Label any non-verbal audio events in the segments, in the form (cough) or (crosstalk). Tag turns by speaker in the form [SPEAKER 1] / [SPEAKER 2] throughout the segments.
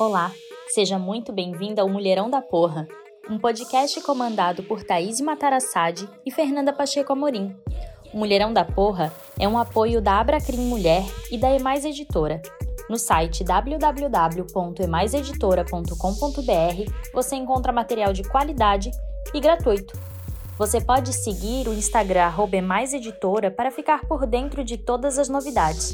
[SPEAKER 1] Olá, seja muito bem-vinda ao Mulherão da Porra, um podcast comandado por Thaís Matarassade e Fernanda Pacheco Amorim. O Mulherão da Porra é um apoio da Abracrim Mulher e da Emais Editora. No site www.emaiseditora.com.br você encontra material de qualidade e gratuito. Você pode seguir o Instagram @emaiseditora para ficar por dentro de todas as novidades.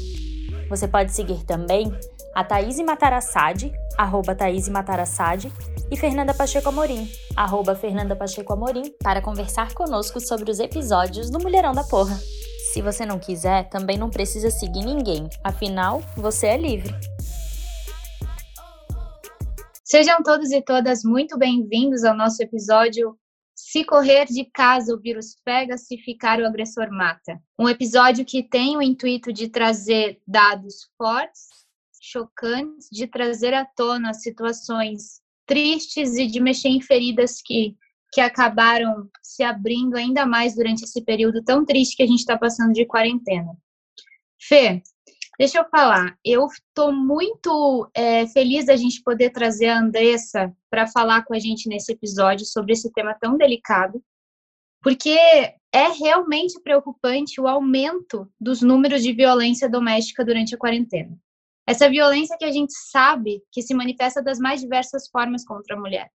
[SPEAKER 1] Você pode seguir também a Thaís Matarassade, arroba Thaís Matarassade, e Fernanda Pacheco Amorim, arroba Fernanda Pacheco Amorim, para conversar conosco sobre os episódios do Mulherão da Porra. Se você não quiser, também não precisa seguir ninguém, afinal, você é livre.
[SPEAKER 2] Sejam todos e todas muito bem-vindos ao nosso episódio Se Correr de Casa o Vírus Pega, Se Ficar o Agressor Mata. Um episódio que tem o intuito de trazer dados fortes chocantes de trazer à tona situações tristes e de mexer em feridas que, que acabaram se abrindo ainda mais durante esse período tão triste que a gente está passando de quarentena. Fê, deixa eu falar, eu estou muito é, feliz da gente poder trazer a Andressa para falar com a gente nesse episódio sobre esse tema tão delicado, porque é realmente preocupante o aumento dos números de violência doméstica durante a quarentena. Essa violência que a gente sabe que se manifesta das mais diversas formas contra a mulher.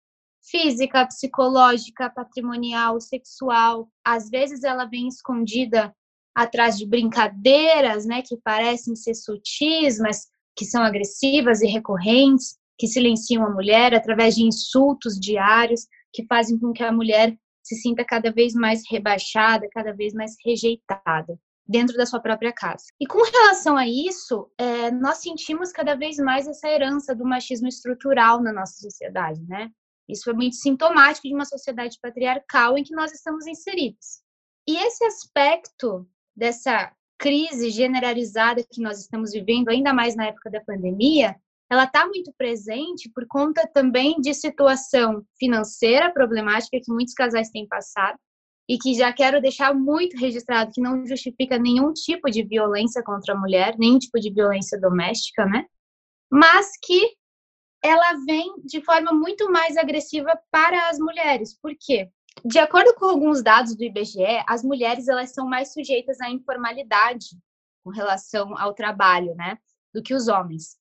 [SPEAKER 2] Física, psicológica, patrimonial, sexual. Às vezes ela vem escondida atrás de brincadeiras, né, que parecem ser sutis, mas que são agressivas e recorrentes, que silenciam a mulher através de insultos diários, que fazem com que a mulher se sinta cada vez mais rebaixada, cada vez mais rejeitada dentro da sua própria casa. E com relação a isso, é, nós sentimos cada vez mais essa herança do machismo estrutural na nossa sociedade, né? Isso é muito sintomático de uma sociedade patriarcal em que nós estamos inseridos. E esse aspecto dessa crise generalizada que nós estamos vivendo, ainda mais na época da pandemia, ela está muito presente por conta também de situação financeira problemática que muitos casais têm passado, e que já quero deixar muito registrado que não justifica nenhum tipo de violência contra a mulher, nenhum tipo de violência doméstica, né? Mas que ela vem de forma muito mais agressiva para as mulheres. Por quê? De acordo com alguns dados do IBGE, as mulheres elas são mais sujeitas à informalidade com relação ao trabalho, né, do que os homens.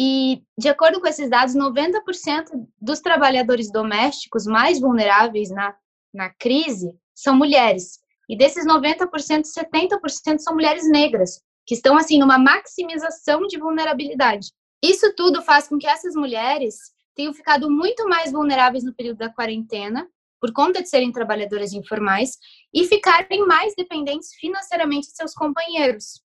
[SPEAKER 2] E, de acordo com esses dados, 90% dos trabalhadores domésticos mais vulneráveis na, na crise são mulheres. E desses 90%, 70% são mulheres negras, que estão assim numa maximização de vulnerabilidade. Isso tudo faz com que essas mulheres tenham ficado muito mais vulneráveis no período da quarentena, por conta de serem trabalhadoras informais, e ficarem mais dependentes financeiramente de seus companheiros.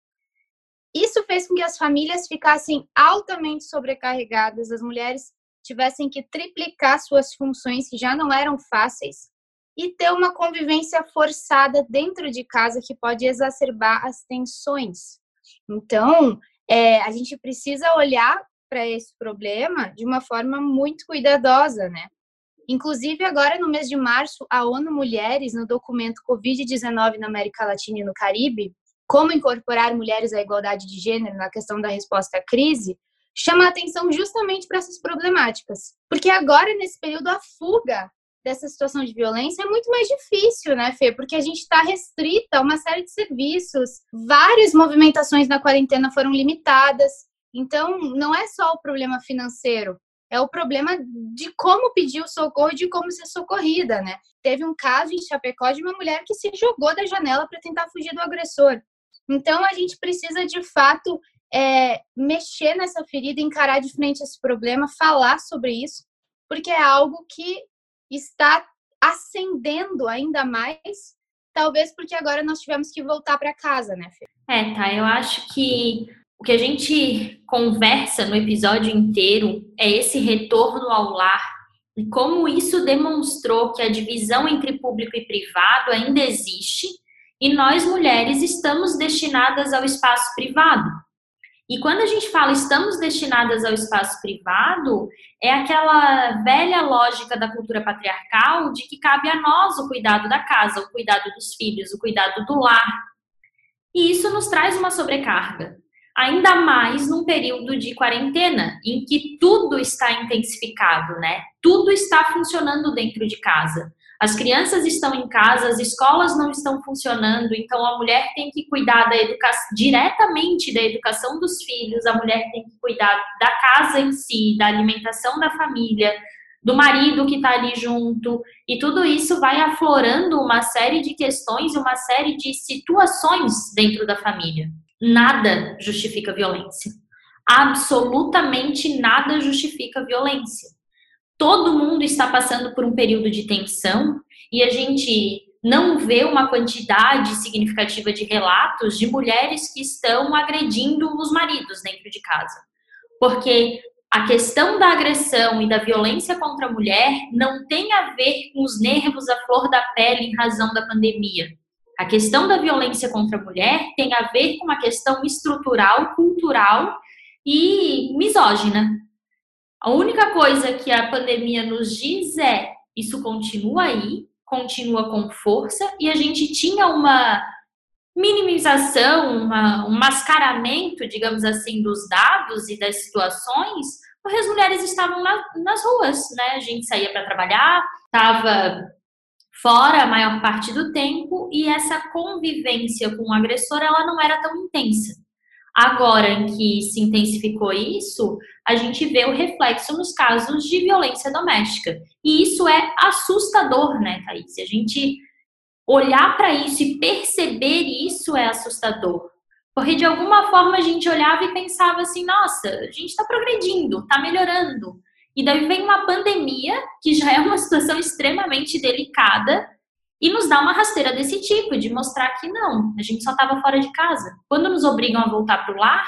[SPEAKER 2] Isso fez com que as famílias ficassem altamente sobrecarregadas, as mulheres tivessem que triplicar suas funções que já não eram fáceis e ter uma convivência forçada dentro de casa que pode exacerbar as tensões. Então, é, a gente precisa olhar para esse problema de uma forma muito cuidadosa, né? Inclusive, agora no mês de março, a ONU Mulheres, no documento Covid-19 na América Latina e no Caribe, como incorporar mulheres à igualdade de gênero na questão da resposta à crise, chama atenção justamente para essas problemáticas. Porque agora, nesse período, a fuga dessa situação de violência é muito mais difícil, né, Fê? Porque a gente está restrita a uma série de serviços. Várias movimentações na quarentena foram limitadas. Então, não é só o problema financeiro, é o problema de como pedir o socorro e de como ser socorrida, né? Teve um caso em Chapecó de uma mulher que se jogou da janela para tentar fugir do agressor. Então, a gente precisa, de fato, é, mexer nessa ferida, encarar de frente esse problema, falar sobre isso, porque é algo que está ascendendo ainda mais, talvez porque agora nós tivemos que voltar para casa, né, Fê?
[SPEAKER 1] É, tá. Eu acho que o que a gente conversa no episódio inteiro é esse retorno ao lar e como isso demonstrou que a divisão entre público e privado ainda existe e nós mulheres estamos destinadas ao espaço privado. E quando a gente fala estamos destinadas ao espaço privado, é aquela velha lógica da cultura patriarcal de que cabe a nós o cuidado da casa, o cuidado dos filhos, o cuidado do lar. E isso nos traz uma sobrecarga. ainda mais num período de quarentena, em que tudo está intensificado, né? Tudo está funcionando dentro de casa. As crianças estão em casa, as escolas não estão funcionando, então a mulher tem que cuidar da educação diretamente da educação dos filhos, a mulher tem que cuidar da casa em si, da alimentação da família, do marido que está ali junto, e tudo isso vai aflorando uma série de questões, uma série de situações dentro da família. Nada justifica violência. Absolutamente nada justifica violência. Todo mundo está passando por um período de tensão e a gente não vê uma quantidade significativa de relatos de mulheres que estão agredindo os maridos dentro de casa. Porque a questão da agressão e da violência contra a mulher não tem a ver com os nervos à flor da pele em razão da pandemia. A questão da violência contra a mulher tem a ver com uma questão estrutural, cultural e misógina. A única coisa que a pandemia nos diz é: isso continua aí, continua com força, e a gente tinha uma minimização, uma, um mascaramento, digamos assim, dos dados e das situações, porque as mulheres estavam na, nas ruas, né? A gente saía para trabalhar, estava fora a maior parte do tempo e essa convivência com o agressor ela não era tão intensa. Agora que se intensificou isso, a gente vê o reflexo nos casos de violência doméstica. E isso é assustador, né, Thaís? A gente olhar para isso e perceber isso é assustador. Porque de alguma forma a gente olhava e pensava assim: nossa, a gente está progredindo, está melhorando. E daí vem uma pandemia, que já é uma situação extremamente delicada, e nos dá uma rasteira desse tipo, de mostrar que não, a gente só estava fora de casa. Quando nos obrigam a voltar para o lar,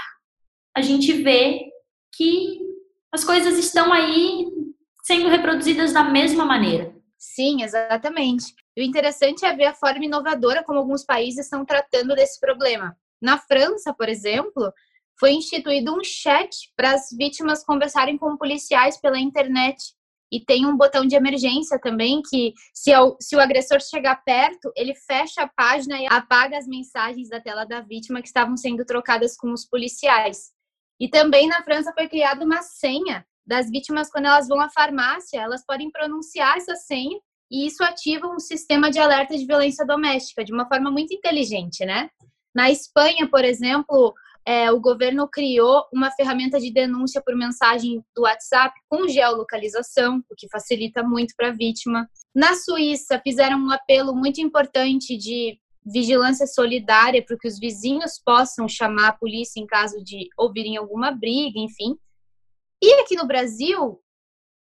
[SPEAKER 1] a gente vê que as coisas estão aí sendo reproduzidas da mesma maneira.
[SPEAKER 2] Sim, exatamente. E o interessante é ver a forma inovadora como alguns países estão tratando desse problema. Na França, por exemplo, foi instituído um chat para as vítimas conversarem com policiais pela internet. E tem um botão de emergência também que, se, o, se o agressor chegar perto, ele fecha a página e apaga as mensagens da tela da vítima que estavam sendo trocadas com os policiais. E também na França foi criada uma senha das vítimas quando elas vão à farmácia, elas podem pronunciar essa senha e isso ativa um sistema de alerta de violência doméstica de uma forma muito inteligente, né? Na Espanha, por exemplo, é, o governo criou uma ferramenta de denúncia por mensagem do WhatsApp com geolocalização, o que facilita muito para a vítima. Na Suíça, fizeram um apelo muito importante de vigilância solidária para que os vizinhos possam chamar a polícia em caso de ouvirem alguma briga, enfim. E aqui no Brasil,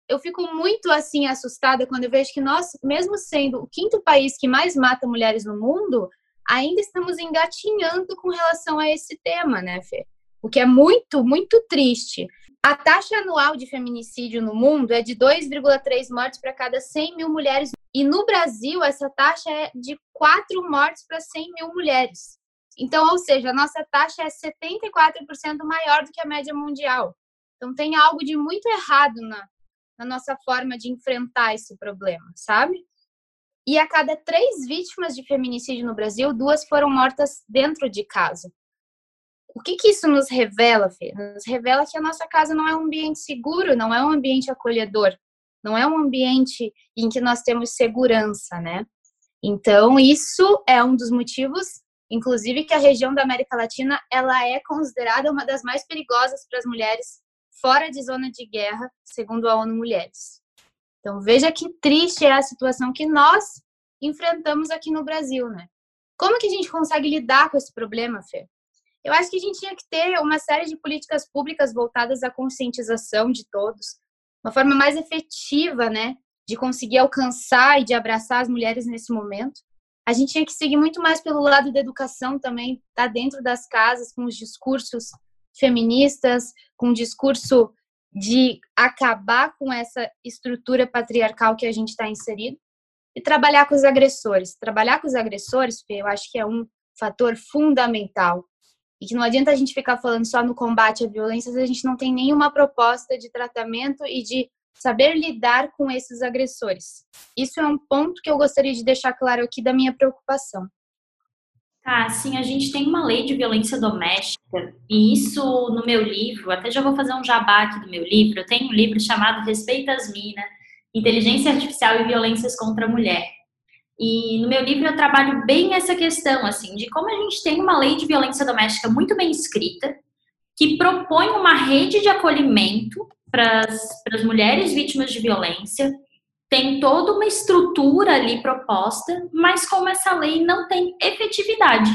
[SPEAKER 2] eu fico muito assim assustada quando eu vejo que nós, mesmo sendo o quinto país que mais mata mulheres no mundo, ainda estamos engatinhando com relação a esse tema, né, Fê? O que é muito, muito triste. A taxa anual de feminicídio no mundo é de 2,3 mortes para cada 100 mil mulheres. E no Brasil, essa taxa é de 4 mortes para 100 mil mulheres. Então, ou seja, a nossa taxa é 74% maior do que a média mundial. Então, tem algo de muito errado na, na nossa forma de enfrentar esse problema, sabe? E a cada três vítimas de feminicídio no Brasil, duas foram mortas dentro de casa. O que, que isso nos revela, Fê? Nos revela que a nossa casa não é um ambiente seguro, não é um ambiente acolhedor, não é um ambiente em que nós temos segurança, né? Então, isso é um dos motivos, inclusive, que a região da América Latina ela é considerada uma das mais perigosas para as mulheres fora de zona de guerra, segundo a ONU Mulheres. Então, veja que triste é a situação que nós enfrentamos aqui no Brasil, né? Como que a gente consegue lidar com esse problema, Fê? Eu acho que a gente tinha que ter uma série de políticas públicas voltadas à conscientização de todos, uma forma mais efetiva, né, de conseguir alcançar e de abraçar as mulheres nesse momento. A gente tinha que seguir muito mais pelo lado da educação também, tá dentro das casas com os discursos feministas, com o discurso de acabar com essa estrutura patriarcal que a gente está inserido e trabalhar com os agressores. Trabalhar com os agressores, Fê, eu acho que é um fator fundamental. E que não adianta a gente ficar falando só no combate à violência se a gente não tem nenhuma proposta de tratamento e de saber lidar com esses agressores. Isso é um ponto que eu gostaria de deixar claro aqui da minha preocupação.
[SPEAKER 1] Tá, sim, a gente tem uma lei de violência doméstica, e isso no meu livro, até já vou fazer um jabá aqui do meu livro, eu tenho um livro chamado Respeita as Minas, Inteligência Artificial e Violências contra a Mulher. E no meu livro eu trabalho bem essa questão, assim, de como a gente tem uma lei de violência doméstica muito bem escrita, que propõe uma rede de acolhimento para as mulheres vítimas de violência, tem toda uma estrutura ali proposta, mas como essa lei não tem efetividade.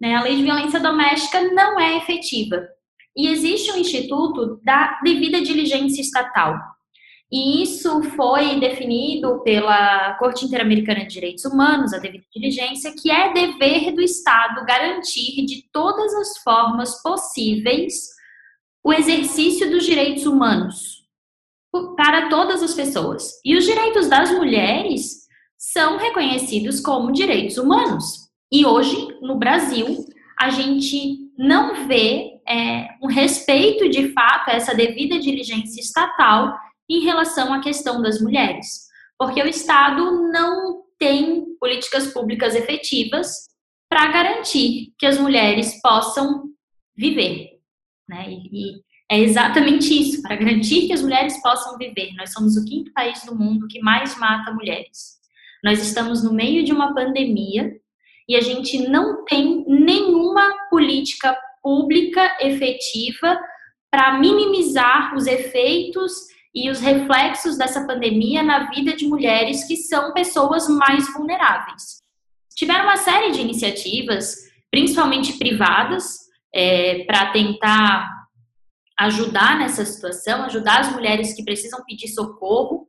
[SPEAKER 1] Né? A lei de violência doméstica não é efetiva. E existe um instituto da devida diligência estatal. E isso foi definido pela Corte Interamericana de Direitos Humanos, a devida diligência, que é dever do Estado garantir de todas as formas possíveis o exercício dos direitos humanos para todas as pessoas. E os direitos das mulheres são reconhecidos como direitos humanos. E hoje, no Brasil, a gente não vê é, um respeito de fato a essa devida diligência estatal em relação à questão das mulheres, porque o Estado não tem políticas públicas efetivas para garantir que as mulheres possam viver. Né? E, é exatamente isso, para garantir que as mulheres possam viver. Nós somos o quinto país do mundo que mais mata mulheres. Nós estamos no meio de uma pandemia e a gente não tem nenhuma política pública efetiva para minimizar os efeitos e os reflexos dessa pandemia na vida de mulheres que são pessoas mais vulneráveis. Tiveram uma série de iniciativas, principalmente privadas, é, para tentar ajudar nessa situação, ajudar as mulheres que precisam pedir socorro.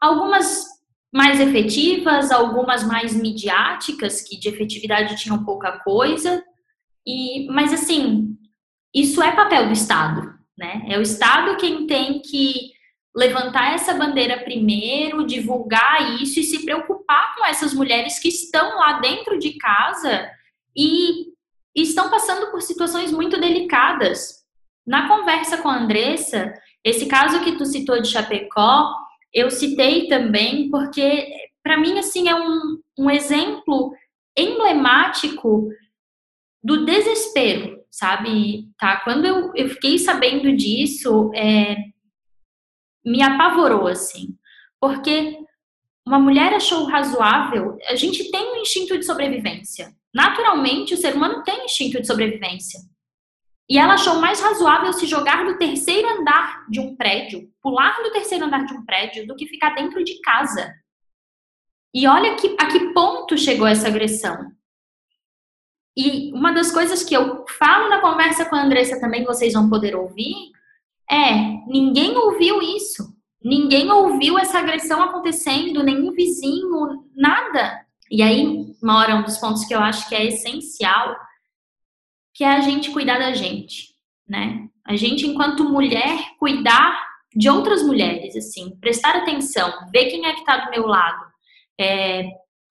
[SPEAKER 1] Algumas mais efetivas, algumas mais midiáticas, que de efetividade tinham pouca coisa. E, mas assim, isso é papel do Estado, né? É o Estado quem tem que levantar essa bandeira primeiro, divulgar isso e se preocupar com essas mulheres que estão lá dentro de casa e, estão passando por situações muito delicadas. Na conversa com a Andressa, esse caso que tu citou de Chapecó, eu citei também porque, para mim, assim, é um, um exemplo emblemático do desespero, sabe? Tá? Quando eu, eu fiquei sabendo disso, é, me apavorou, assim. Porque uma mulher achou razoável, a gente tem um instinto de sobrevivência. Naturalmente, o ser humano tem instinto de sobrevivência. E ela achou mais razoável se jogar do terceiro andar de um prédio, pular do terceiro andar de um prédio, do que ficar dentro de casa. E olha que, a que ponto chegou essa agressão. E uma das coisas que eu falo na conversa com a Andressa também, vocês vão poder ouvir, é: ninguém ouviu isso. Ninguém ouviu essa agressão acontecendo, nenhum vizinho, nada. E aí mora um dos pontos que eu acho que é essencial que é a gente cuidar da gente, né? A gente, enquanto mulher, cuidar de outras mulheres, assim, prestar atenção, ver quem é que está do meu lado, é,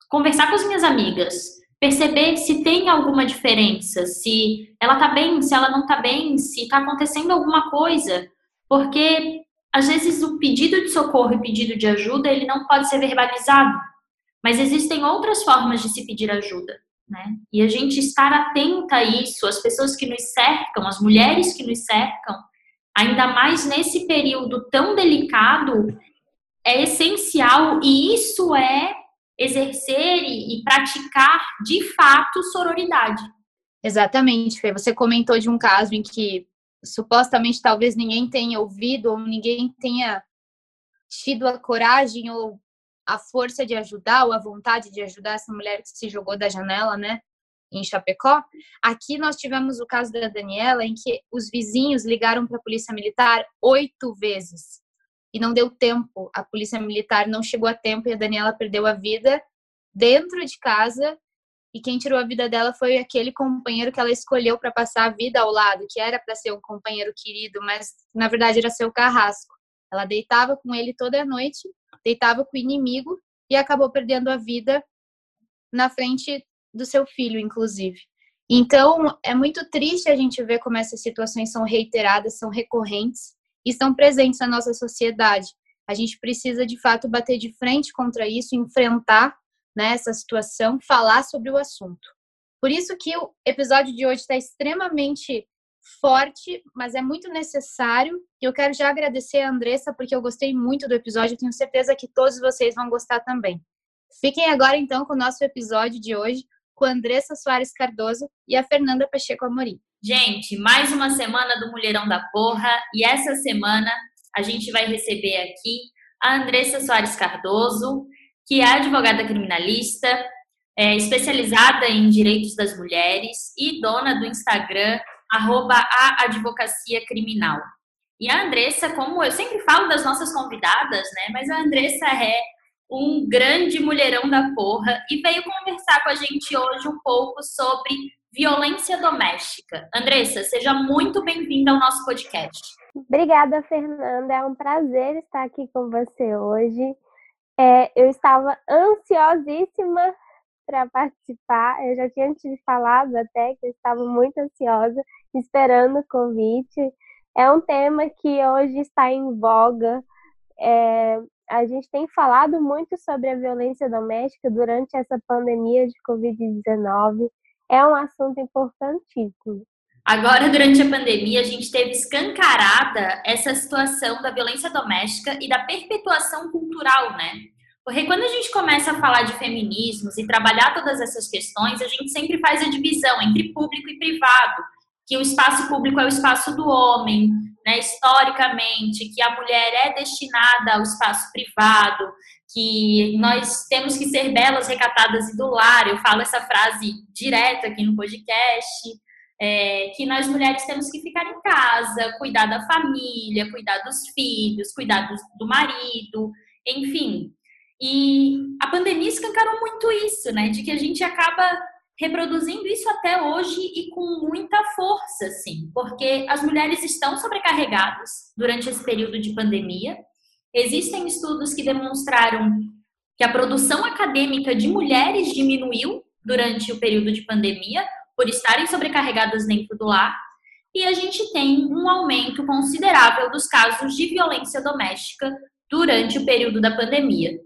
[SPEAKER 1] conversar com as minhas amigas, perceber se tem alguma diferença, se ela tá bem, se ela não tá bem, se tá acontecendo alguma coisa, porque às vezes o pedido de socorro e pedido de ajuda, ele não pode ser verbalizado, mas existem outras formas de se pedir ajuda né? E a gente estar atenta a isso, as pessoas que nos cercam, as mulheres que nos cercam, ainda mais nesse período tão delicado, é essencial e isso é exercer e, praticar de fato sororidade.
[SPEAKER 2] Exatamente, Fê. Você comentou de um caso em que supostamente talvez ninguém tenha ouvido ou ninguém tenha tido a coragem ou a força de ajudar ou a vontade de ajudar essa mulher que se jogou da janela, né, em Chapecó. Aqui nós tivemos o caso da Daniela, em que os vizinhos ligaram para a polícia militar oito vezes e não deu tempo. A polícia militar não chegou a tempo e a Daniela perdeu a vida dentro de casa. E quem tirou a vida dela foi aquele companheiro que ela escolheu para passar a vida ao lado, que era para ser um companheiro querido, mas na verdade era seu carrasco. Ela deitava com ele toda noite deitava com o inimigo e acabou perdendo a vida na frente do seu filho, inclusive. Então, é muito triste a gente ver como essas situações são reiteradas, são recorrentes estão presentes na nossa sociedade. A gente precisa, de fato, bater de frente contra isso, enfrentar né, essa situação, falar sobre o assunto. Por isso que o episódio de hoje está extremamente forte, mas é muito necessário. E eu quero já agradecer a Andressa, porque eu gostei muito do episódio. Tenho certeza que todos vocês vão gostar também. Fiquem agora, então, com o nosso episódio de hoje, com a Andressa Soares Cardoso e a Fernanda Pacheco Amorim.
[SPEAKER 1] Gente, mais uma semana do Mulherão da Porra. E essa semana a gente vai receber aqui a Andressa Soares Cardoso, que é advogada criminalista, é especializada em direitos das mulheres e dona do Instagram arroba a advocacia criminal. E a Andressa, como eu sempre falo das nossas convidadas, né? Mas a Andressa é um grande mulherão da porra e veio conversar com a gente hoje um pouco sobre violência doméstica. Andressa, seja muito bem-vinda ao nosso podcast.
[SPEAKER 3] Obrigada, Fernanda. É um prazer estar aqui com você hoje. É, eu estava ansiosíssima para participar. Eu já tinha te falado até que eu estava muito ansiosa, esperando o convite. É um tema que hoje está em voga. É, a gente tem falado muito sobre a violência doméstica durante essa pandemia de Covid-19. É um assunto importantíssimo.
[SPEAKER 1] Agora, durante a pandemia, a gente teve escancarada essa situação da violência doméstica e da perpetuação cultural, né? Porque quando a gente começa a falar de feminismos e trabalhar todas essas questões, a gente sempre faz a divisão entre público e privado, que o espaço público é o espaço do homem, né, historicamente, que a mulher é destinada ao espaço privado, que nós temos que ser belas, recatadas e do lar. Eu falo essa frase direto aqui no podcast. É, que nós mulheres temos que ficar em casa, cuidar da família, cuidar dos filhos, cuidar do, do marido, enfim. E a pandemia escancarou muito isso, né? De que a gente acaba reproduzindo isso até hoje e com muita força, assim, porque as mulheres estão sobrecarregadas durante esse período de pandemia. Existem estudos que demonstraram que a produção acadêmica de mulheres diminuiu durante o período de pandemia por estarem sobrecarregadas dentro do lar. E a gente tem um aumento considerável dos casos de violência doméstica durante o período da pandemia.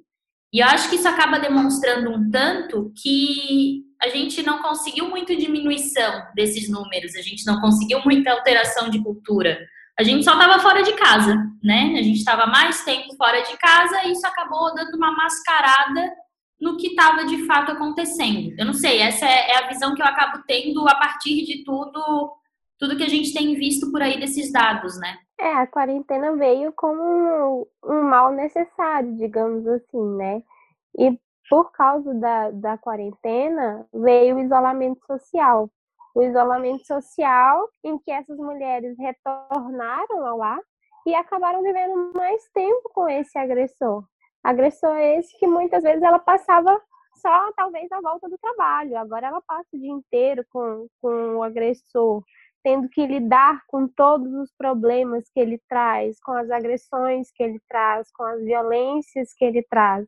[SPEAKER 1] E eu acho que isso acaba demonstrando um tanto que a gente não conseguiu muito diminuição desses números, a gente não conseguiu muita alteração de cultura. A gente só estava fora de casa, né? A gente estava mais tempo fora de casa e isso acabou dando uma mascarada no que estava de fato acontecendo. Eu não sei, essa é, é a visão que eu acabo tendo a partir de tudo, tudo que a gente tem visto por aí desses dados, né?
[SPEAKER 3] É, a quarentena veio como um mal necessário, digamos assim, né? E por causa da, da quarentena, veio o isolamento social. O isolamento social em que essas mulheres retornaram ao lar e acabaram vivendo mais tempo com esse agressor. Agressor esse que muitas vezes ela passava só talvez à volta do trabalho. Agora ela passa o dia inteiro com, com o agressor tendo que lidar com todos os problemas que ele traz, com as agressões que ele traz, com as violências que ele traz.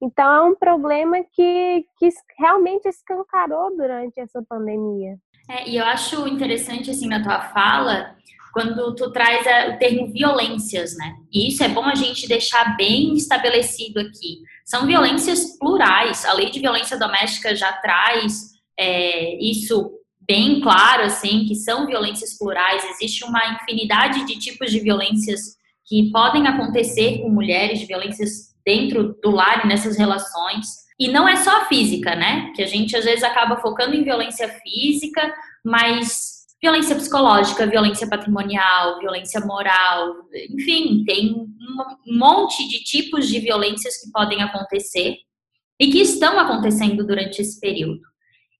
[SPEAKER 3] Então, é um problema que, que realmente escancarou durante essa pandemia.
[SPEAKER 1] É, e eu acho interessante, assim, na tua fala, quando tu traz a, o termo violências, né? E isso é bom a gente deixar bem estabelecido aqui. São violências plurais. A lei de violência doméstica já traz é, isso bem claro, assim, que são violências plurais, existe uma infinidade de tipos de violências que podem acontecer com mulheres, de violências dentro do lar e nessas relações. E não é só a física, né? Que a gente às vezes acaba focando em violência física, mas violência psicológica, violência patrimonial, violência moral, enfim, tem um monte de tipos de violências que podem acontecer e que estão acontecendo durante esse período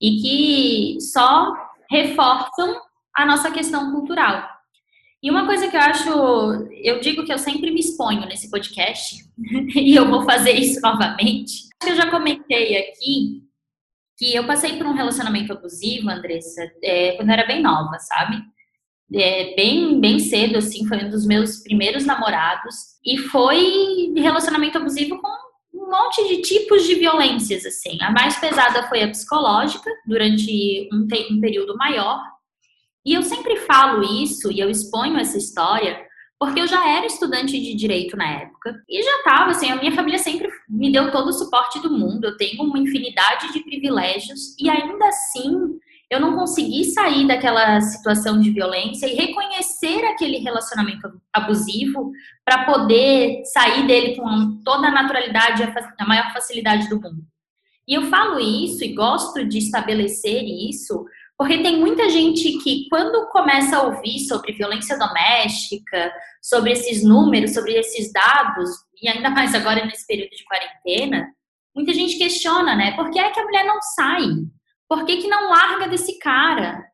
[SPEAKER 1] e que só reforçam a nossa questão cultural. E uma coisa que eu acho, eu digo que eu sempre me exponho nesse podcast, (laughs) e eu vou fazer isso (laughs) novamente. Eu já comentei aqui que eu passei por um relacionamento abusivo, Andressa, é, quando eu era bem nova, sabe? É, bem, bem cedo, assim, foi um dos meus primeiros namorados. E foi relacionamento abusivo com um monte de tipos de violências, assim. A mais pesada foi a psicológica, durante um, um período maior. E eu sempre falo isso, e eu exponho essa história, porque eu já era estudante de direito na época e já estava assim, a minha família sempre me deu todo o suporte do mundo, eu tenho uma infinidade de privilégios e ainda assim eu não consegui sair daquela situação de violência e reconhecer aquele relacionamento abusivo para poder sair dele com toda a naturalidade e a maior facilidade do mundo. E eu falo isso e gosto de estabelecer isso porque tem muita gente que, quando começa a ouvir sobre violência doméstica, sobre esses números, sobre esses dados, e ainda mais agora nesse período de quarentena, muita gente questiona, né? Por que é que a mulher não sai? Por que, que não larga desse cara?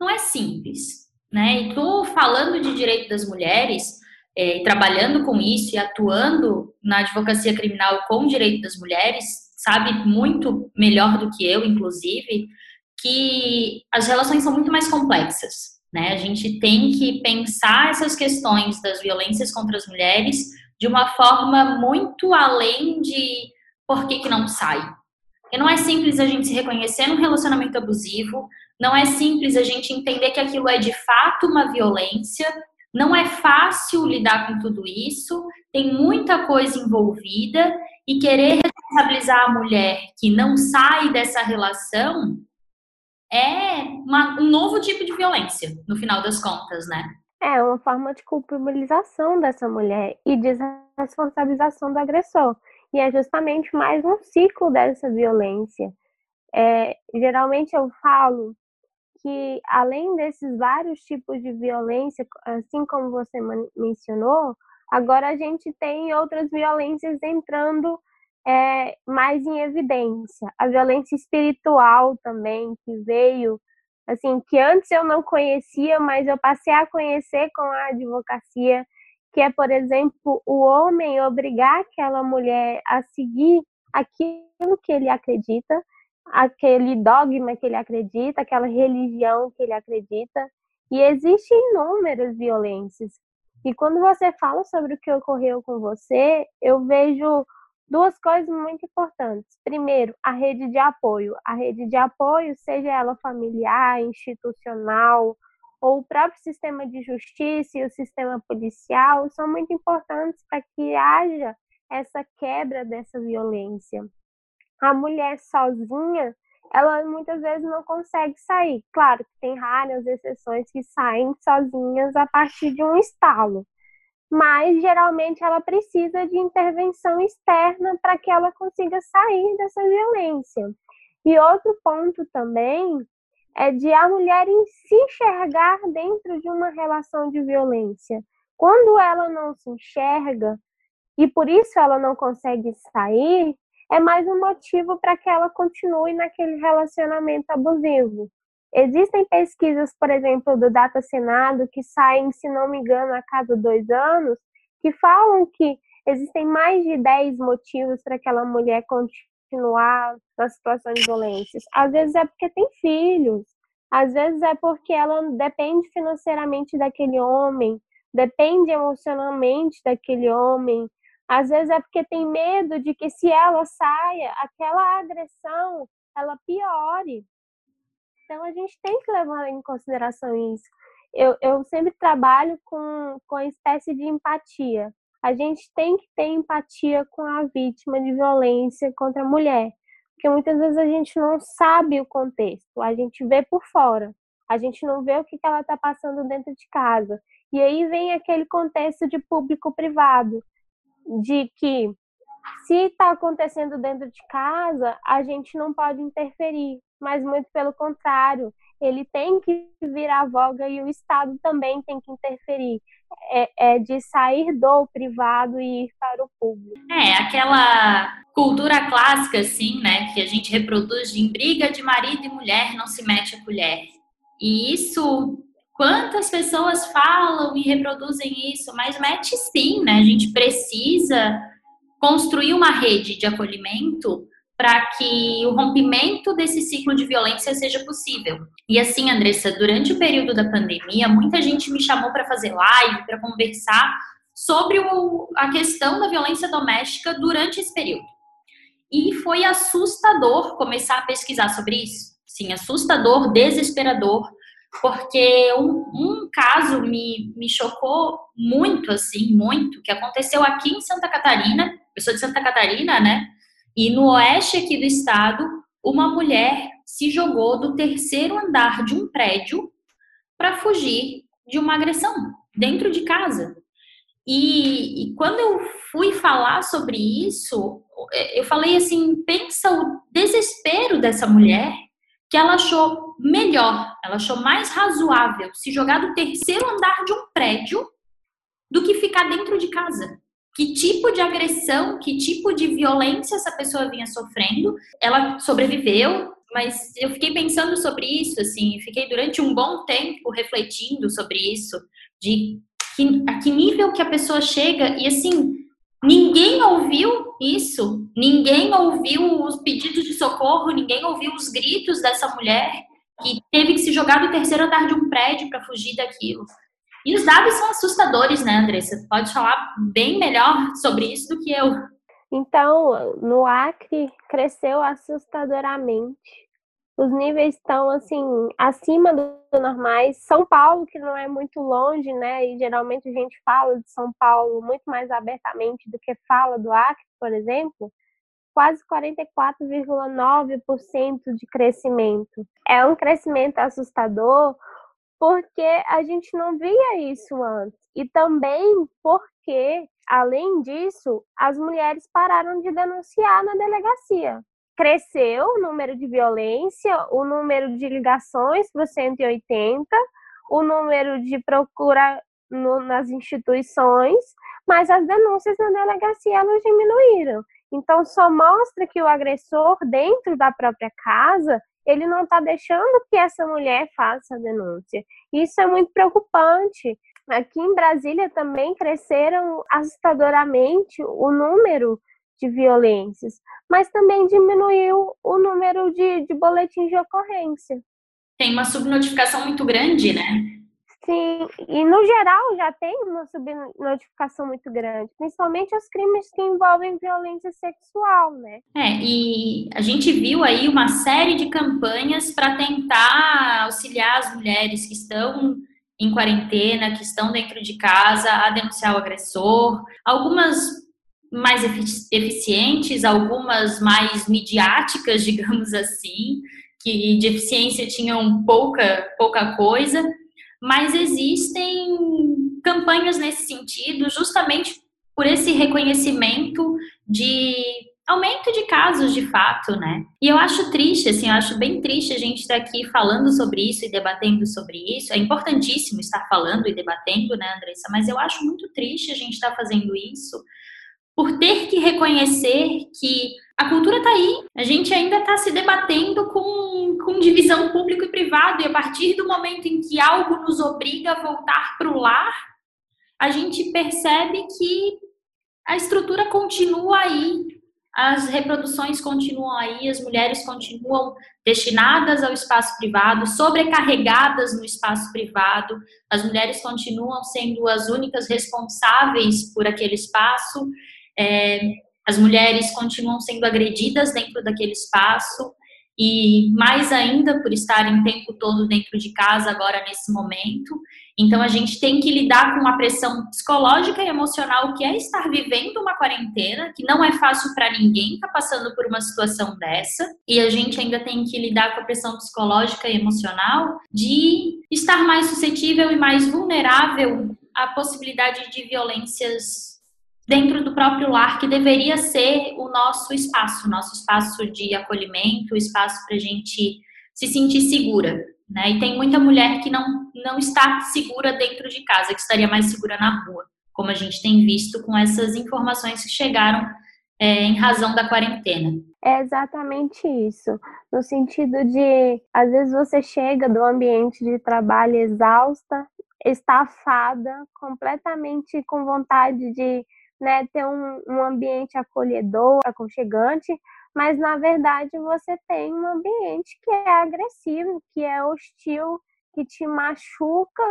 [SPEAKER 1] Não é simples, né? E tu falando de direito das mulheres, é, trabalhando com isso e atuando na advocacia criminal com o direito das mulheres, sabe muito melhor do que eu, inclusive, que as relações são muito mais complexas. Né? A gente tem que pensar essas questões das violências contra as mulheres de uma forma muito além de por que, que não sai, porque não é simples a gente se reconhecer num relacionamento abusivo, não é simples a gente entender que aquilo é de fato uma violência, não é fácil lidar com tudo isso, tem muita coisa envolvida e querer responsabilizar a mulher que não sai dessa relação é uma, um novo tipo de violência, no final das contas, né?
[SPEAKER 3] É uma forma de culpabilização dessa mulher e desresponsabilização do agressor. E é justamente mais um ciclo dessa violência. É, geralmente eu falo que, além desses vários tipos de violência, assim como você mencionou, agora a gente tem outras violências entrando é, mais em evidência. A violência espiritual também, que veio, assim, que antes eu não conhecia, mas eu passei a conhecer com a advocacia que é, por exemplo, o homem obrigar aquela mulher a seguir aquilo que ele acredita, aquele dogma que ele acredita, aquela religião que ele acredita. E existem inúmeras violências. E quando você fala sobre o que ocorreu com você, eu vejo duas coisas muito importantes. Primeiro, a rede de apoio. A rede de apoio, seja ela familiar, institucional, ou o próprio sistema de justiça e o sistema policial são muito importantes para que haja essa quebra dessa violência. A mulher sozinha, ela muitas vezes não consegue sair. Claro que tem raras exceções que saem sozinhas a partir de um estalo, mas geralmente ela precisa de intervenção externa para que ela consiga sair dessa violência. E outro ponto também é de a mulher em se enxergar dentro de uma relação de violência. Quando ela não se enxerga e por isso ela não consegue sair, é mais um motivo para que ela continue naquele relacionamento abusivo. Existem pesquisas, por exemplo, do Data Senado, que saem, se não me engano, a cada dois anos, que falam que existem mais de 10 motivos para aquela mulher continuar na situação de violência. Às vezes é porque tem filhos, às vezes é porque ela depende financeiramente daquele homem, depende emocionalmente daquele homem, às vezes é porque tem medo de que se ela saia, aquela agressão ela piore. Então a gente tem que levar em consideração isso. Eu, eu sempre trabalho com, com a espécie de empatia a gente tem que ter empatia com a vítima de violência contra a mulher, porque muitas vezes a gente não sabe o contexto, a gente vê por fora, a gente não vê o que ela está passando dentro de casa. E aí vem aquele contexto de público-privado, de que se está acontecendo dentro de casa, a gente não pode interferir, mas muito pelo contrário, ele tem que virar voga e o Estado também tem que interferir. É, é, de sair do privado e ir para o público.
[SPEAKER 1] É, aquela cultura clássica, assim, né, que a gente reproduz de em briga de marido e mulher não se mete a colher. E isso, quantas pessoas falam e reproduzem isso, mas mete sim, né? A gente precisa construir uma rede de acolhimento para que o rompimento desse ciclo de violência seja possível. E assim, Andressa, durante o período da pandemia, muita gente me chamou para fazer live, para conversar sobre o, a questão da violência doméstica durante esse período. E foi assustador começar a pesquisar sobre isso. Sim, assustador, desesperador, porque um, um caso me, me chocou muito, assim, muito, que aconteceu aqui em Santa Catarina, eu sou de Santa Catarina, né? E no oeste aqui do estado, uma mulher se jogou do terceiro andar de um prédio para fugir de uma agressão dentro de casa. E, e, quando eu fui falar sobre isso, eu falei assim: pensa o desespero dessa mulher que ela achou melhor, ela achou mais razoável se jogar do terceiro andar de um prédio do que ficar dentro de casa. Que tipo de agressão, que tipo de violência essa pessoa vinha sofrendo? Ela sobreviveu, mas eu fiquei pensando sobre isso, assim, fiquei durante um bom tempo refletindo sobre isso, de que, a que nível que a pessoa chega e assim, Ninguém ouviu isso, ninguém ouviu os pedidos de socorro, ninguém ouviu os gritos dessa mulher que teve que se jogar do terceiro andar de um prédio para fugir daquilo. E os dados são assustadores, né, Andressa? Pode falar bem melhor sobre isso do que eu.
[SPEAKER 3] Então, no Acre, cresceu assustadoramente os níveis estão assim acima do normais. São Paulo, que não é muito longe, né? E geralmente a gente fala de São Paulo muito mais abertamente do que fala do Acre, por exemplo. Quase 44,9% de crescimento. É um crescimento assustador porque a gente não via isso antes. E também porque, além disso, as mulheres pararam de denunciar na delegacia cresceu o número de violência, o número de ligações para o 180, o número de procura no, nas instituições, mas as denúncias na delegacia elas diminuíram. Então, só mostra que o agressor, dentro da própria casa, ele não está deixando que essa mulher faça a denúncia. Isso é muito preocupante. Aqui em Brasília também cresceram assustadoramente o número de violências, mas também diminuiu o número de, de boletins de ocorrência.
[SPEAKER 1] Tem uma subnotificação muito grande, né?
[SPEAKER 3] Sim, e no geral já tem uma subnotificação muito grande, principalmente os crimes que envolvem violência sexual, né?
[SPEAKER 1] É, e a gente viu aí uma série de campanhas para tentar auxiliar as mulheres que estão em quarentena, que estão dentro de casa, a denunciar o agressor. Algumas mais eficientes, algumas mais midiáticas, (laughs) digamos assim, que de eficiência tinham pouca, pouca coisa, mas existem campanhas nesse sentido, justamente por esse reconhecimento de aumento de casos de fato, né? E eu acho triste, assim, eu acho bem triste a gente estar aqui falando sobre isso e debatendo sobre isso. É importantíssimo estar falando e debatendo, né, Andressa? Mas eu acho muito triste a gente estar fazendo isso por ter que reconhecer que a cultura está aí, a gente ainda está se debatendo com, com divisão público e privado, e a partir do momento em que algo nos obriga a voltar para o lar, a gente percebe que a estrutura continua aí, as reproduções continuam aí, as mulheres continuam destinadas ao espaço privado, sobrecarregadas no espaço privado, as mulheres continuam sendo as únicas responsáveis por aquele espaço é, as mulheres continuam sendo agredidas dentro daquele espaço e mais ainda por estarem o tempo todo dentro de casa agora nesse momento. Então a gente tem que lidar com a pressão psicológica e emocional que é estar vivendo uma quarentena, que não é fácil para ninguém estar tá passando por uma situação dessa, e a gente ainda tem que lidar com a pressão psicológica e emocional de estar mais suscetível e mais vulnerável à possibilidade de violências dentro do próprio lar, que deveria ser o nosso espaço, nosso espaço de acolhimento, o espaço para a gente se sentir segura. Né? E tem muita mulher que não, não está segura dentro de casa, que estaria mais segura na rua, como a gente tem visto com essas informações que chegaram é, em razão da quarentena.
[SPEAKER 3] É exatamente isso. No sentido de, às vezes você chega do ambiente de trabalho exausta, estafada, completamente com vontade de né, ter um, um ambiente acolhedor, aconchegante, mas na verdade você tem um ambiente que é agressivo, que é hostil, que te machuca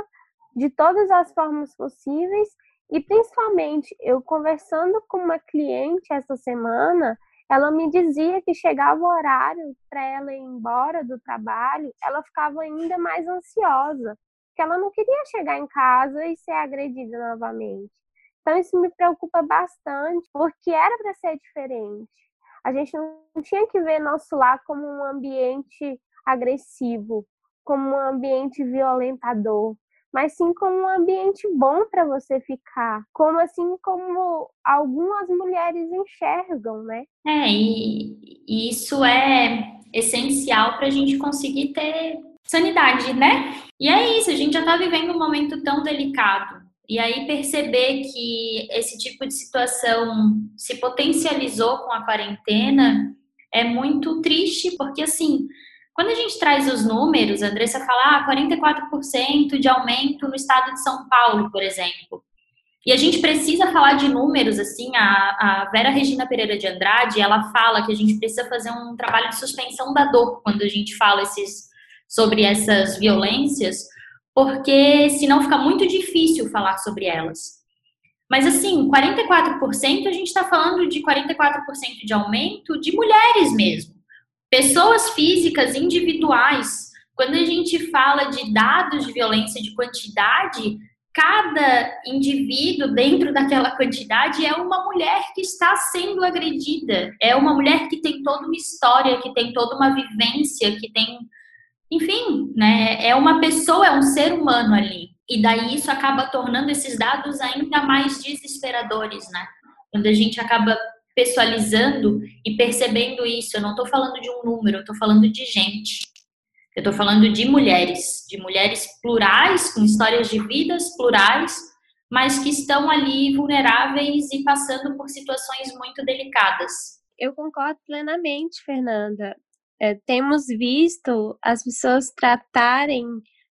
[SPEAKER 3] de todas as formas possíveis e principalmente eu conversando com uma cliente essa semana, ela me dizia que chegava o horário para ela ir embora do trabalho, ela ficava ainda mais ansiosa, porque ela não queria chegar em casa e ser agredida novamente. Então isso me preocupa bastante, porque era para ser diferente. A gente não tinha que ver nosso lar como um ambiente agressivo, como um ambiente violentador, mas sim como um ambiente bom para você ficar, como assim como algumas mulheres enxergam, né?
[SPEAKER 1] É, e, e isso é essencial para a gente conseguir ter sanidade, né? E é isso, a gente já está vivendo um momento tão delicado. E aí perceber que esse tipo de situação se potencializou com a quarentena é muito triste, porque assim, quando a gente traz os números, a Andressa fala ah, 44% de aumento no estado de São Paulo, por exemplo. E a gente precisa falar de números, assim, a, a, Vera Regina Pereira de Andrade, ela fala que a gente precisa fazer um trabalho de suspensão da dor quando a gente fala esses, sobre essas violências, porque senão fica muito difícil falar sobre elas. Mas assim, 44% a gente está falando de 44% de aumento de mulheres mesmo pessoas físicas individuais. Quando a gente fala de dados de violência de quantidade, cada indivíduo dentro daquela quantidade é uma mulher que está sendo agredida, é uma mulher que tem toda uma história, que tem toda uma vivência, que tem, enfim, né? É uma pessoa, é um ser humano ali. E daí isso acaba tornando esses dados ainda mais desesperadores, né? Quando a gente acaba pessoalizando e percebendo isso. Eu não estou falando de um número, eu estou falando de gente. Eu estou falando de mulheres, de mulheres plurais, com histórias de vidas plurais, mas que estão ali vulneráveis e passando por situações muito delicadas.
[SPEAKER 3] Eu concordo plenamente, Fernanda. É, temos visto as pessoas tratarem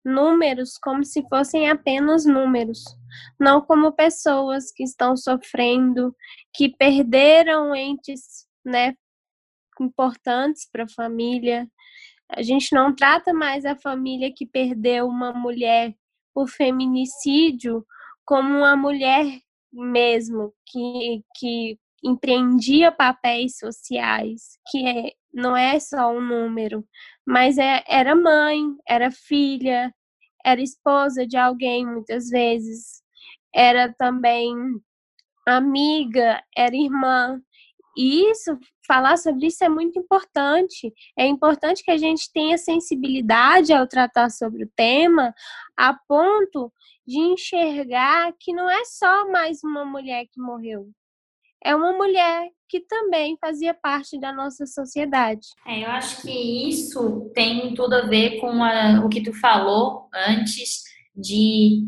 [SPEAKER 3] números como se fossem apenas números, não como pessoas que estão sofrendo, que perderam entes, né, importantes para a família. A gente não trata mais a família que perdeu uma mulher por feminicídio como uma mulher mesmo que, que empreendia papéis sociais, que é, não é só um número, mas é, era mãe, era filha, era esposa de alguém muitas vezes, era também amiga, era irmã. E isso, falar sobre isso é muito importante. É importante que a gente tenha sensibilidade ao tratar sobre o tema, a ponto de enxergar que não é só mais uma mulher que morreu, é uma mulher que também fazia parte da nossa sociedade.
[SPEAKER 1] É, eu acho que isso tem tudo a ver com a, o que tu falou antes de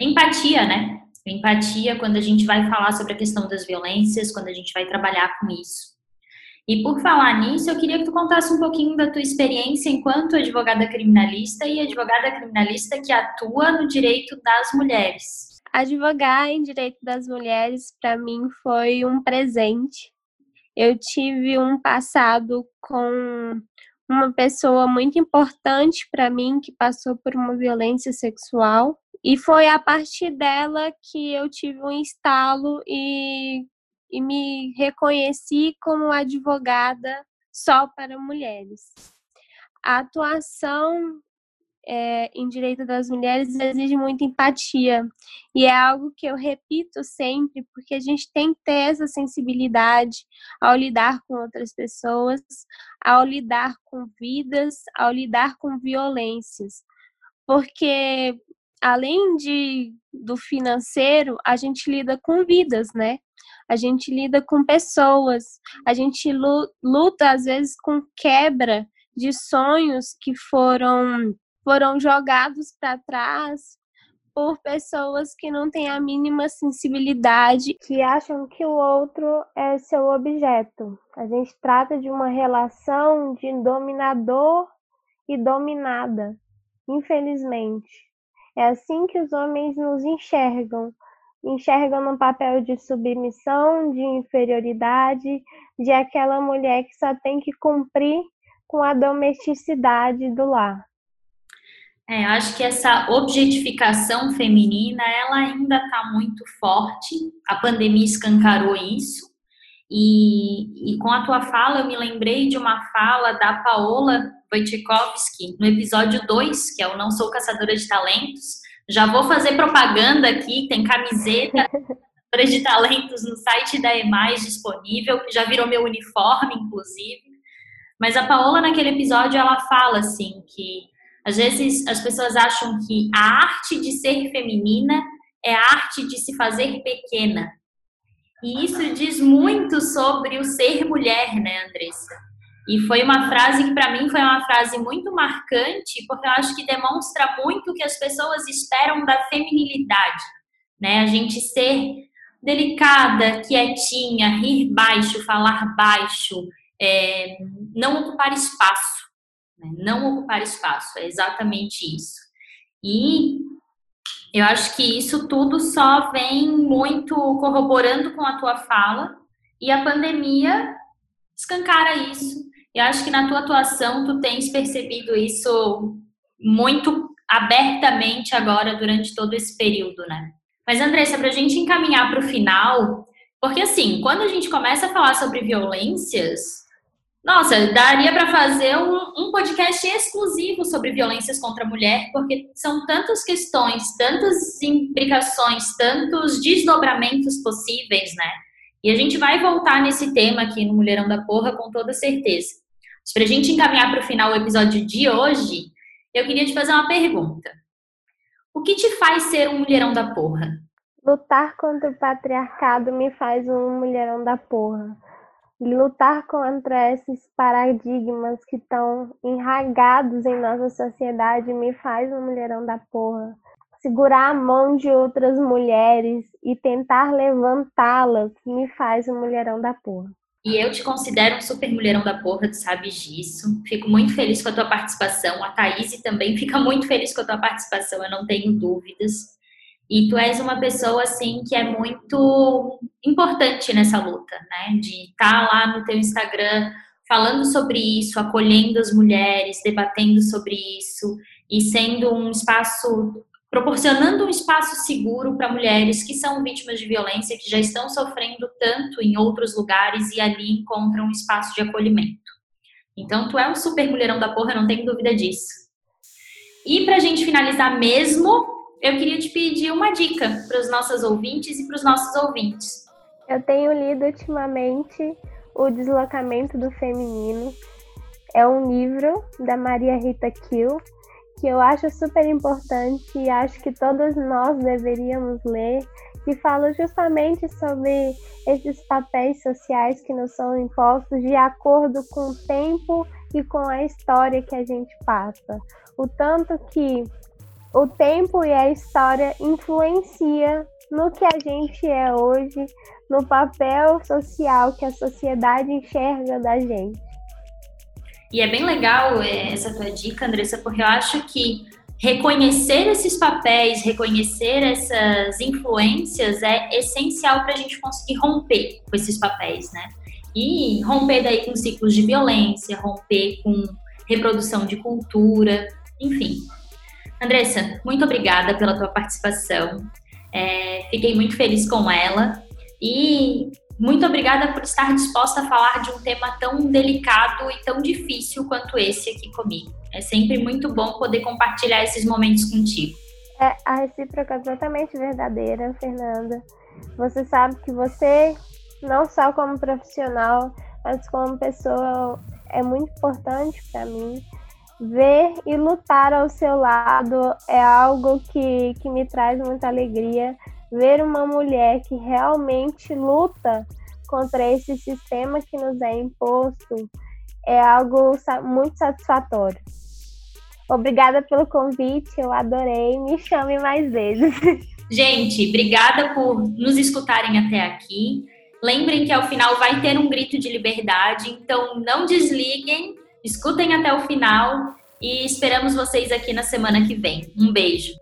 [SPEAKER 1] empatia, né? Empatia quando a gente vai falar sobre a questão das violências, quando a gente vai trabalhar com isso. E por falar nisso, eu queria que tu contasse um pouquinho da tua experiência enquanto advogada criminalista e advogada criminalista que atua no direito das mulheres.
[SPEAKER 3] Advogar em direito das mulheres para mim foi um presente. Eu tive um passado com uma pessoa muito importante para mim que passou por uma violência sexual e foi a partir dela que eu tive um estalo e, e me reconheci como advogada só para mulheres. A atuação é, em direito das mulheres exige muita empatia. E é algo que eu repito sempre, porque a gente tem que ter essa sensibilidade ao lidar com outras pessoas, ao lidar com vidas, ao lidar com violências. Porque além de do financeiro, a gente lida com vidas, né? A gente lida com pessoas, a gente luta às vezes com quebra de sonhos que foram foram jogados para trás por pessoas que não têm a mínima sensibilidade, que acham que o outro é seu objeto. A gente trata de uma relação de dominador e dominada, infelizmente. É assim que os homens nos enxergam. Enxergam no papel de submissão, de inferioridade, de aquela mulher que só tem que cumprir com a domesticidade do lar.
[SPEAKER 1] É, eu acho que essa objetificação feminina, ela ainda está muito forte. A pandemia escancarou isso. E, e com a tua fala, eu me lembrei de uma fala da Paola Wojciechowski, no episódio 2, que é o Não Sou Caçadora de Talentos. Já vou fazer propaganda aqui, tem camiseta (laughs) de talentos no site da EMAIS disponível, que já virou meu uniforme, inclusive. Mas a Paola, naquele episódio, ela fala assim que às vezes as pessoas acham que a arte de ser feminina é a arte de se fazer pequena. E isso diz muito sobre o ser mulher, né, Andressa? E foi uma frase que para mim foi uma frase muito marcante, porque eu acho que demonstra muito o que as pessoas esperam da feminilidade, né? A gente ser delicada, quietinha, rir baixo, falar baixo, é, não ocupar espaço, né? não ocupar espaço, é exatamente isso. E eu acho que isso tudo só vem muito corroborando com a tua fala e a pandemia escancara isso. Eu acho que na tua atuação tu tens percebido isso muito abertamente agora durante todo esse período, né? Mas Andressa, para a gente encaminhar para o final, porque assim, quando a gente começa a falar sobre violências, nossa, daria para fazer um, um, podcast exclusivo sobre violências contra a mulher, porque são tantas questões, tantas implicações, tantos desdobramentos possíveis, né? E a gente vai voltar nesse tema aqui no Mulherão da Porra com toda certeza. Mas para a gente encaminhar para o final o episódio de hoje, eu queria te fazer uma pergunta. O que te faz ser um mulherão da porra?
[SPEAKER 3] Lutar contra o patriarcado me faz um mulherão da porra lutar contra esses paradigmas que estão enraigados em nossa sociedade me faz uma mulherão da porra. Segurar a mão de outras mulheres e tentar levantá-las me faz um mulherão da porra.
[SPEAKER 1] E eu te considero um super mulherão da porra, tu sabes disso. Fico muito feliz com a tua participação. A Thaís também fica muito feliz com a tua participação, eu não tenho dúvidas. E tu és uma pessoa, assim, que é muito importante nessa luta, né? De estar tá lá no teu Instagram falando sobre isso, acolhendo as mulheres, debatendo sobre isso e sendo um espaço, proporcionando um espaço seguro para mulheres que são vítimas de violência, que já estão sofrendo tanto em outros lugares e ali encontram um espaço de acolhimento. Então, tu é um super mulherão da porra, não tenho dúvida disso. E para a gente finalizar mesmo, eu queria te pedir uma dica para os nossos ouvintes e para os nossos ouvintes.
[SPEAKER 3] Eu tenho lido ultimamente O Deslocamento do Feminino. É um livro da Maria Rita Kiel que eu acho super importante e acho que todos nós deveríamos ler, que fala justamente sobre esses papéis sociais que nos são impostos de acordo com o tempo e com a história que a gente passa. O tanto que o tempo e a história influencia no que a gente é hoje, no papel social que a sociedade enxerga da gente.
[SPEAKER 1] E é bem legal é, essa tua dica, Andressa, porque eu acho que reconhecer esses papéis, reconhecer essas influências é essencial para a gente conseguir romper com esses papéis, né? E romper daí com ciclos de violência, romper com reprodução de cultura, enfim. Andressa, muito obrigada pela tua participação. É, fiquei muito feliz com ela e muito obrigada por estar disposta a falar de um tema tão delicado e tão difícil quanto esse aqui comigo. É sempre muito bom poder compartilhar esses momentos contigo.
[SPEAKER 3] É, a recíproca é totalmente verdadeira, Fernanda. Você sabe que você, não só como profissional, mas como pessoa, é muito importante para mim ver e lutar ao seu lado é algo que, que me traz muita alegria. Ver uma mulher que realmente luta contra esse sistema que nos é imposto é algo muito satisfatório. Obrigada pelo convite, eu adorei. Me chame mais vezes. (laughs)
[SPEAKER 1] Gente, obrigada por nos escutarem até aqui. Lembrem que ao final vai ter um grito de liberdade, então não desliguem Escutem até o final e esperamos vocês aqui na semana que vem. Um beijo.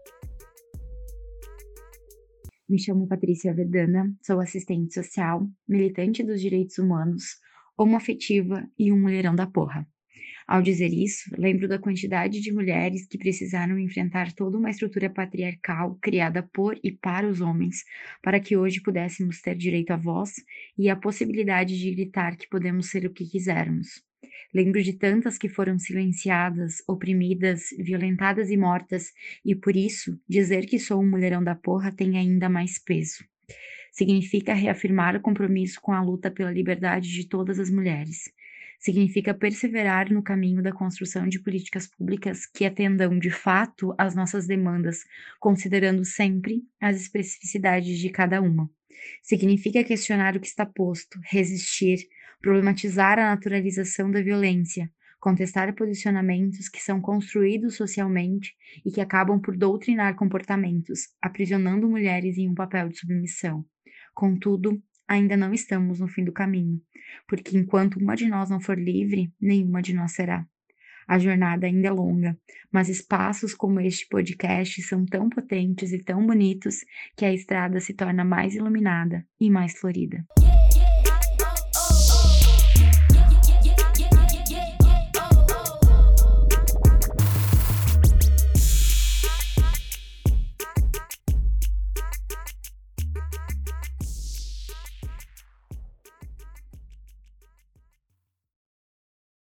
[SPEAKER 4] Me chamo Patrícia Vedana, sou assistente social, militante dos direitos humanos, homoafetiva e um mulherão da porra. Ao dizer isso, lembro da quantidade de mulheres que precisaram enfrentar toda uma estrutura patriarcal criada por e para os homens, para que hoje pudéssemos ter direito à voz e a possibilidade de gritar que podemos ser o que quisermos. Lembro de tantas que foram silenciadas, oprimidas, violentadas e mortas, e por isso, dizer que sou um mulherão da porra tem ainda mais peso. Significa reafirmar o compromisso com a luta pela liberdade de todas as mulheres significa perseverar no caminho da construção de políticas públicas que atendam de fato às nossas demandas, considerando sempre as especificidades de cada uma. Significa questionar o que está posto, resistir, problematizar a naturalização da violência, contestar posicionamentos que são construídos socialmente e que acabam por doutrinar comportamentos, aprisionando mulheres em um papel de submissão. Contudo, ainda não estamos no fim do caminho, porque enquanto uma de nós não for livre, nenhuma de nós será. A jornada ainda é longa, mas espaços como este podcast são tão potentes e tão bonitos que a estrada se torna mais iluminada e mais florida.